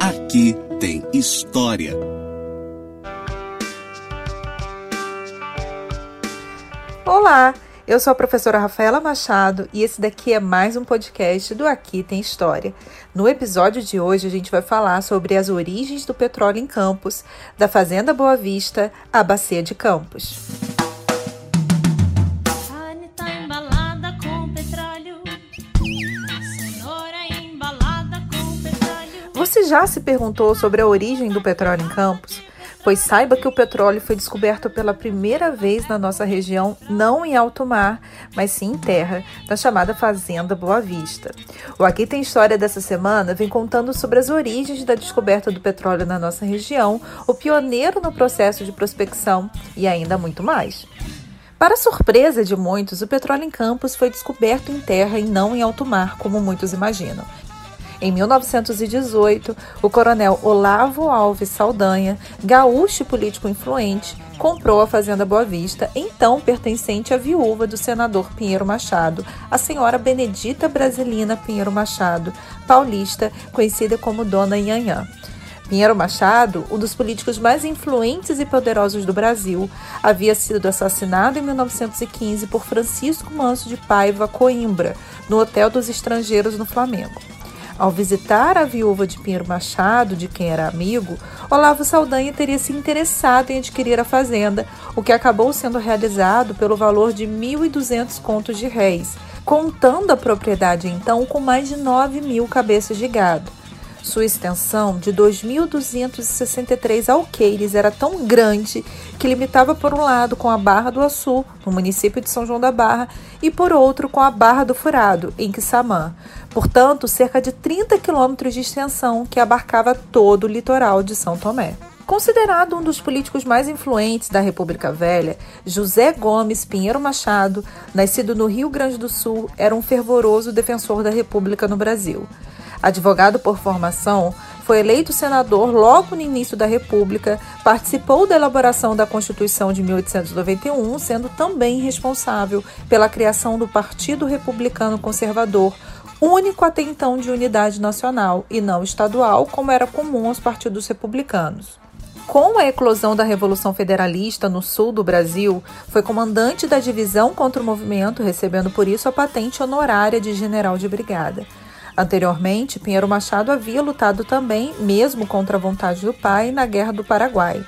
Aqui tem história. Olá, eu sou a professora Rafaela Machado e esse daqui é mais um podcast do Aqui Tem História. No episódio de hoje a gente vai falar sobre as origens do petróleo em Campos, da Fazenda Boa Vista à Bacia de Campos. Você já se perguntou sobre a origem do petróleo em Campos? Pois saiba que o petróleo foi descoberto pela primeira vez na nossa região, não em alto mar, mas sim em terra, na chamada Fazenda Boa Vista. O Aqui Tem História dessa semana vem contando sobre as origens da descoberta do petróleo na nossa região, o pioneiro no processo de prospecção e ainda muito mais. Para surpresa de muitos, o petróleo em Campos foi descoberto em terra e não em alto mar, como muitos imaginam. Em 1918, o coronel Olavo Alves Saldanha, gaúcho político influente, comprou a Fazenda Boa Vista, então pertencente à viúva do senador Pinheiro Machado, a senhora Benedita Brasilina Pinheiro Machado, paulista, conhecida como Dona Yanhã. Pinheiro Machado, um dos políticos mais influentes e poderosos do Brasil, havia sido assassinado em 1915 por Francisco Manso de Paiva Coimbra, no Hotel dos Estrangeiros no Flamengo. Ao visitar a viúva de Pinheiro Machado, de quem era amigo, Olavo Saldanha teria se interessado em adquirir a fazenda, o que acabou sendo realizado pelo valor de 1.200 contos de réis, contando a propriedade então com mais de 9 mil cabeças de gado. Sua extensão de 2.263 alqueires era tão grande que limitava por um lado com a Barra do Açu, no município de São João da Barra, e por outro com a Barra do Furado, em Quissamã. Portanto, cerca de 30 quilômetros de extensão que abarcava todo o litoral de São Tomé. Considerado um dos políticos mais influentes da República Velha, José Gomes Pinheiro Machado, nascido no Rio Grande do Sul, era um fervoroso defensor da República no Brasil. Advogado por formação, foi eleito senador logo no início da República, participou da elaboração da Constituição de 1891, sendo também responsável pela criação do Partido Republicano Conservador, único até então de unidade nacional e não estadual, como era comum aos partidos republicanos. Com a eclosão da Revolução Federalista no sul do Brasil, foi comandante da divisão contra o movimento, recebendo por isso a patente honorária de general de brigada. Anteriormente, Pinheiro Machado havia lutado também, mesmo contra a vontade do pai, na Guerra do Paraguai.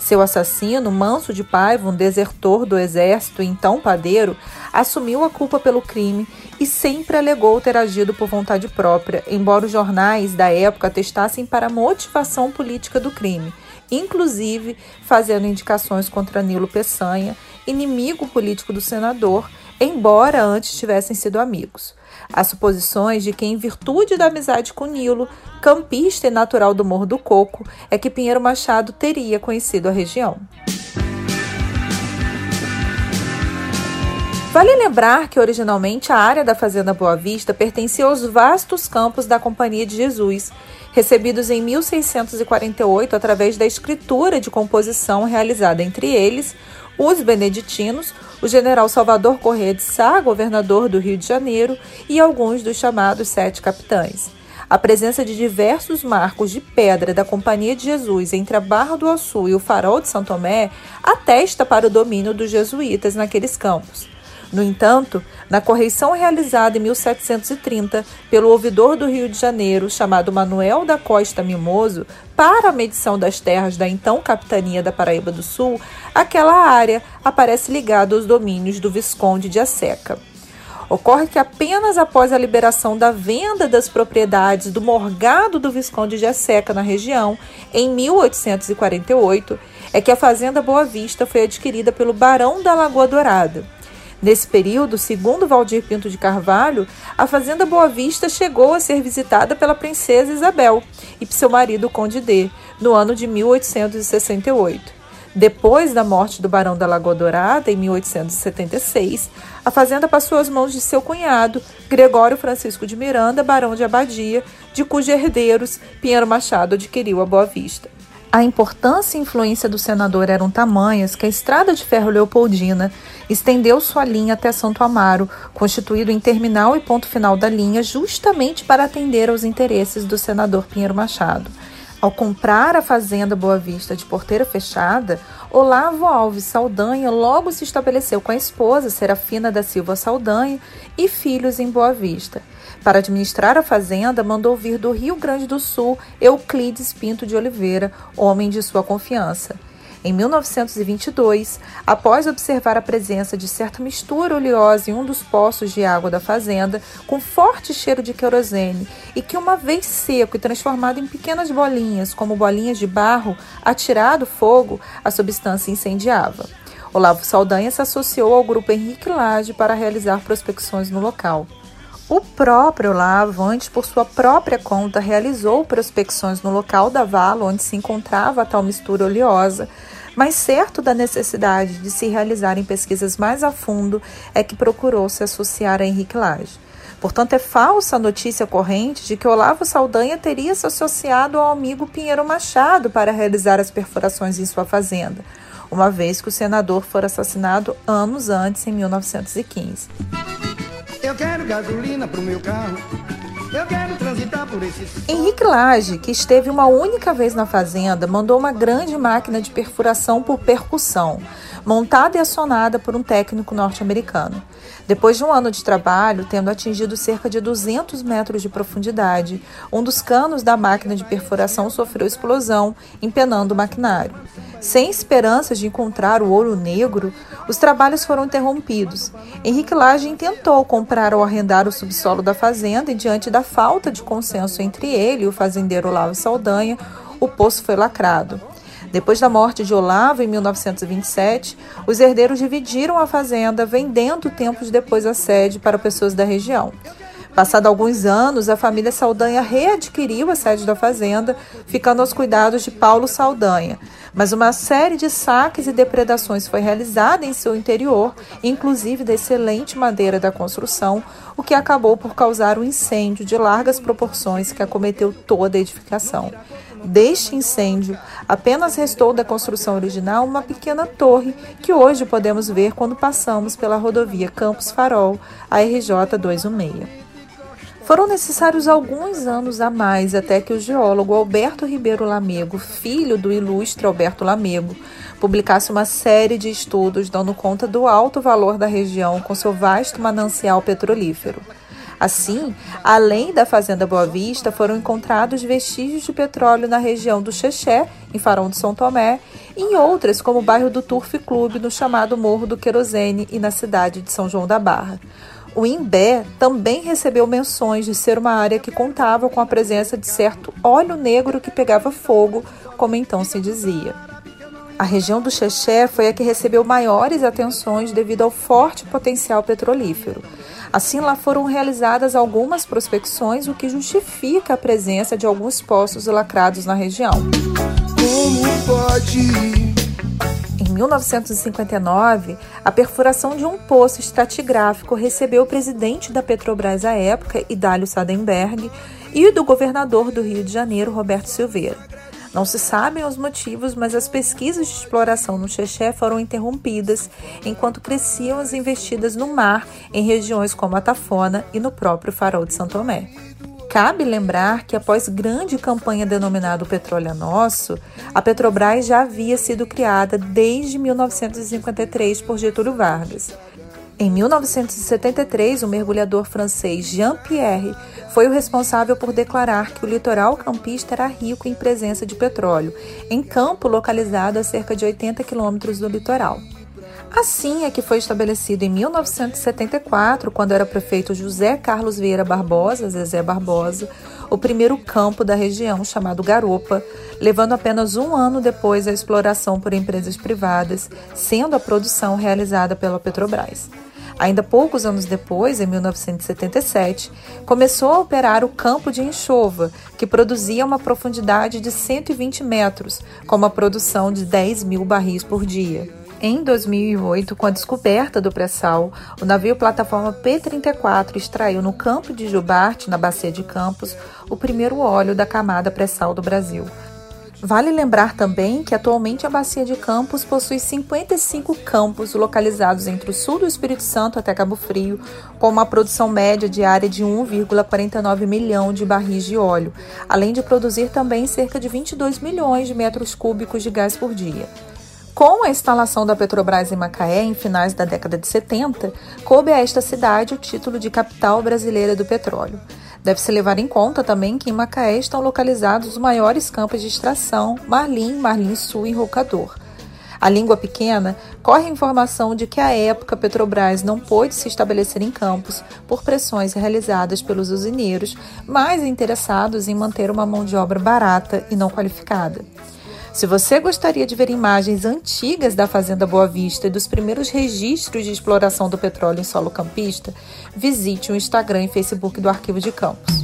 Seu assassino, Manso de Paiva, um desertor do exército, então padeiro, assumiu a culpa pelo crime e sempre alegou ter agido por vontade própria, embora os jornais da época atestassem para a motivação política do crime, inclusive fazendo indicações contra Nilo Peçanha, inimigo político do senador, embora antes tivessem sido amigos. Há suposições de que, em virtude da amizade com Nilo, campista e natural do Morro do Coco, é que Pinheiro Machado teria conhecido a região. Vale lembrar que originalmente a área da Fazenda Boa Vista pertencia aos vastos campos da Companhia de Jesus, recebidos em 1648 através da escritura de composição realizada entre eles, os beneditinos, o general Salvador Corrêa de Sá, governador do Rio de Janeiro, e alguns dos chamados sete capitães. A presença de diversos marcos de pedra da Companhia de Jesus entre a Barra do Açu e o Farol de São Tomé atesta para o domínio dos jesuítas naqueles campos. No entanto, na correição realizada em 1730 pelo ouvidor do Rio de Janeiro, chamado Manuel da Costa Mimoso, para a medição das terras da então capitania da Paraíba do Sul, aquela área aparece ligada aos domínios do Visconde de Asseca. Ocorre que apenas após a liberação da venda das propriedades do morgado do Visconde de Asseca na região, em 1848, é que a fazenda Boa Vista foi adquirida pelo Barão da Lagoa Dourada. Nesse período, segundo Valdir Pinto de Carvalho, a Fazenda Boa Vista chegou a ser visitada pela princesa Isabel e seu marido Conde D, no ano de 1868. Depois da morte do Barão da Lagoa Dourada, em 1876, a fazenda passou às mãos de seu cunhado, Gregório Francisco de Miranda, Barão de Abadia, de cujos herdeiros Pinheiro Machado adquiriu a Boa Vista. A importância e influência do senador eram tamanhas que a estrada de ferro Leopoldina estendeu sua linha até Santo Amaro, constituído em terminal e ponto final da linha, justamente para atender aos interesses do senador Pinheiro Machado. Ao comprar a fazenda Boa Vista de porteira fechada, Olavo Alves Saldanha logo se estabeleceu com a esposa Serafina da Silva Saldanha e filhos em Boa Vista. Para administrar a fazenda, mandou vir do Rio Grande do Sul Euclides Pinto de Oliveira, homem de sua confiança. Em 1922, após observar a presença de certa mistura oleosa em um dos poços de água da fazenda, com forte cheiro de querosene, e que, uma vez seco e transformado em pequenas bolinhas, como bolinhas de barro, atirado fogo, a substância incendiava. Olavo Saldanha se associou ao grupo Henrique Lage para realizar prospecções no local. O próprio Olavo, antes por sua própria conta, realizou prospecções no local da vala onde se encontrava a tal mistura oleosa, mas certo da necessidade de se realizarem pesquisas mais a fundo, é que procurou se associar a Henrique Lage. Portanto, é falsa a notícia corrente de que Olavo Saldanha teria se associado ao amigo Pinheiro Machado para realizar as perfurações em sua fazenda, uma vez que o senador fora assassinado anos antes, em 1915. Eu quero gasolina pro meu carro. Eu quero transitar por esse Henrique Lage, que esteve uma única vez na fazenda, mandou uma grande máquina de perfuração por percussão, montada e acionada por um técnico norte-americano. Depois de um ano de trabalho, tendo atingido cerca de 200 metros de profundidade, um dos canos da máquina de perfuração sofreu explosão, empenando o maquinário. Sem esperanças de encontrar o ouro negro, os trabalhos foram interrompidos. Henrique Lage tentou comprar ou arrendar o subsolo da fazenda e, diante da falta de consenso entre ele e o fazendeiro Olavo Saldanha, o poço foi lacrado. Depois da morte de Olavo, em 1927, os herdeiros dividiram a fazenda, vendendo tempos depois a sede para pessoas da região. Passado alguns anos, a família Saldanha readquiriu a sede da fazenda, ficando aos cuidados de Paulo Saldanha. Mas uma série de saques e depredações foi realizada em seu interior, inclusive da excelente madeira da construção, o que acabou por causar um incêndio de largas proporções que acometeu toda a edificação. Deste incêndio, apenas restou da construção original uma pequena torre que hoje podemos ver quando passamos pela rodovia Campos Farol, a RJ 216. Foram necessários alguns anos a mais até que o geólogo Alberto Ribeiro Lamego, filho do ilustre Alberto Lamego, publicasse uma série de estudos dando conta do alto valor da região com seu vasto manancial petrolífero. Assim, além da Fazenda Boa Vista, foram encontrados vestígios de petróleo na região do Xexé, em Farão de São Tomé, e em outras, como o bairro do Turf Clube, no chamado Morro do Querosene e na cidade de São João da Barra. O Imbé também recebeu menções de ser uma área que contava com a presença de certo óleo negro que pegava fogo, como então se dizia. A região do Xexé foi a que recebeu maiores atenções devido ao forte potencial petrolífero. Assim, lá foram realizadas algumas prospecções, o que justifica a presença de alguns poços lacrados na região. Como pode 1959, a perfuração de um poço estratigráfico recebeu o presidente da Petrobras à época, Idálio Sadenberg, e do governador do Rio de Janeiro, Roberto Silveira. Não se sabem os motivos, mas as pesquisas de exploração no Xexé foram interrompidas enquanto cresciam as investidas no mar em regiões como a Tafona e no próprio Farol de Santo Tomé. Cabe lembrar que após grande campanha denominada Petróleo é Nosso, a Petrobras já havia sido criada desde 1953 por Getúlio Vargas. Em 1973, o mergulhador francês Jean-Pierre foi o responsável por declarar que o litoral campista era rico em presença de petróleo, em campo localizado a cerca de 80 quilômetros do litoral. Assim é que foi estabelecido em 1974, quando era prefeito José Carlos Vieira Barbosa, Zezé Barbosa, o primeiro campo da região chamado Garopa, levando apenas um ano depois a exploração por empresas privadas, sendo a produção realizada pela Petrobras. Ainda poucos anos depois, em 1977, começou a operar o campo de enxova, que produzia uma profundidade de 120 metros, com uma produção de 10 mil barris por dia. Em 2008, com a descoberta do pré-sal, o navio plataforma P-34 extraiu no campo de Jubarte, na Bacia de Campos, o primeiro óleo da camada pré-sal do Brasil. Vale lembrar também que atualmente a Bacia de Campos possui 55 campos localizados entre o sul do Espírito Santo até Cabo Frio, com uma produção média diária de 1,49 milhão de barris de óleo, além de produzir também cerca de 22 milhões de metros cúbicos de gás por dia. Com a instalação da Petrobras em Macaé em finais da década de 70, coube a esta cidade o título de capital brasileira do petróleo. Deve-se levar em conta também que em Macaé estão localizados os maiores campos de extração Marlim, Marlim Sul e Rocador. A língua pequena corre a informação de que à época Petrobras não pôde se estabelecer em Campos por pressões realizadas pelos usineiros mais interessados em manter uma mão de obra barata e não qualificada. Se você gostaria de ver imagens antigas da Fazenda Boa Vista e dos primeiros registros de exploração do petróleo em solo campista, visite o Instagram e Facebook do Arquivo de Campos.